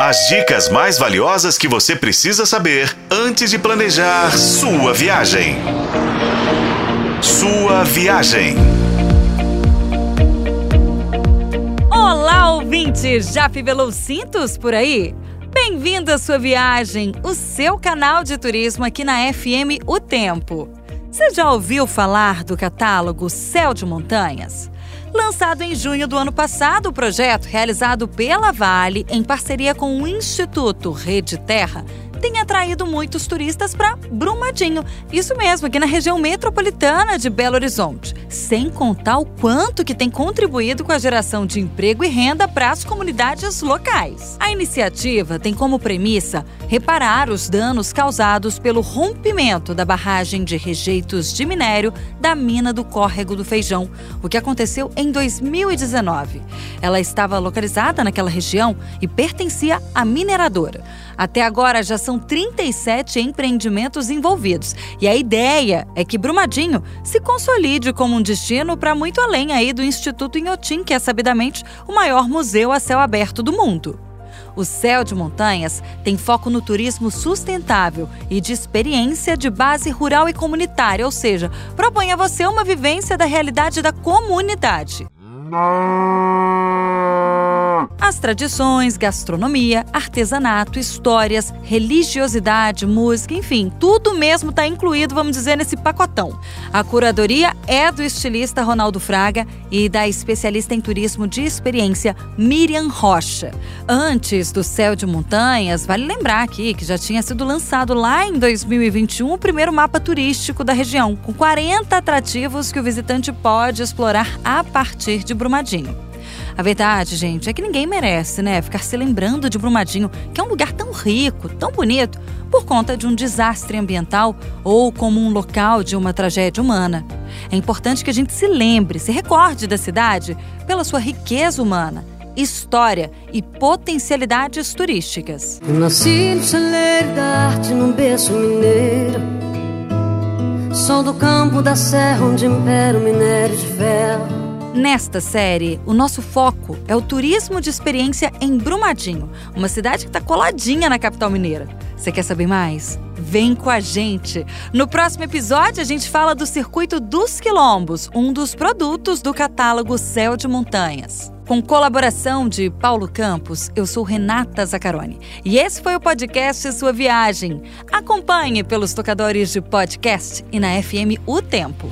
As dicas mais valiosas que você precisa saber antes de planejar sua viagem. Sua viagem. Olá, ouvinte! Já fivelou cintos por aí? Bem-vindo à sua viagem, o seu canal de turismo aqui na FM O Tempo. Você já ouviu falar do catálogo Céu de Montanhas? Lançado em junho do ano passado, o projeto, realizado pela Vale em parceria com o Instituto Rede Terra, tem atraído muitos turistas para Brumadinho. Isso mesmo, aqui na região metropolitana de Belo Horizonte. Sem contar o quanto que tem contribuído com a geração de emprego e renda para as comunidades locais. A iniciativa tem como premissa reparar os danos causados pelo rompimento da barragem de rejeitos de minério da mina do Córrego do Feijão, o que aconteceu em 2019. Ela estava localizada naquela região e pertencia à mineradora. Até agora já são 37 empreendimentos envolvidos. E a ideia é que Brumadinho se consolide como um destino para muito além aí do Instituto Inhotim, que é sabidamente o maior museu a céu aberto do mundo. O Céu de Montanhas tem foco no turismo sustentável e de experiência de base rural e comunitária, ou seja, propõe a você uma vivência da realidade da comunidade. As tradições, gastronomia, artesanato, histórias, religiosidade, música, enfim, tudo mesmo está incluído, vamos dizer, nesse pacotão. A curadoria é do estilista Ronaldo Fraga e da especialista em turismo de experiência Miriam Rocha. Antes do Céu de Montanhas, vale lembrar aqui que já tinha sido lançado lá em 2021 o primeiro mapa turístico da região, com 40 atrativos que o visitante pode explorar a partir de Brumadinho. A verdade, gente, é que ninguém merece, né, ficar se lembrando de Brumadinho, que é um lugar tão rico, tão bonito, por conta de um desastre ambiental ou como um local de uma tragédia humana. É importante que a gente se lembre, se recorde da cidade pela sua riqueza humana, história e potencialidades turísticas. Eu nasci no celeiro da arte, num berço mineiro. Sou do campo da serra onde impera o minério de ferro. Nesta série, o nosso foco é o turismo de experiência em Brumadinho, uma cidade que está coladinha na capital mineira. Você quer saber mais? Vem com a gente! No próximo episódio, a gente fala do Circuito dos Quilombos, um dos produtos do catálogo Céu de Montanhas. Com colaboração de Paulo Campos, eu sou Renata Zacaroni. E esse foi o podcast Sua Viagem. Acompanhe pelos tocadores de podcast e na FM O Tempo.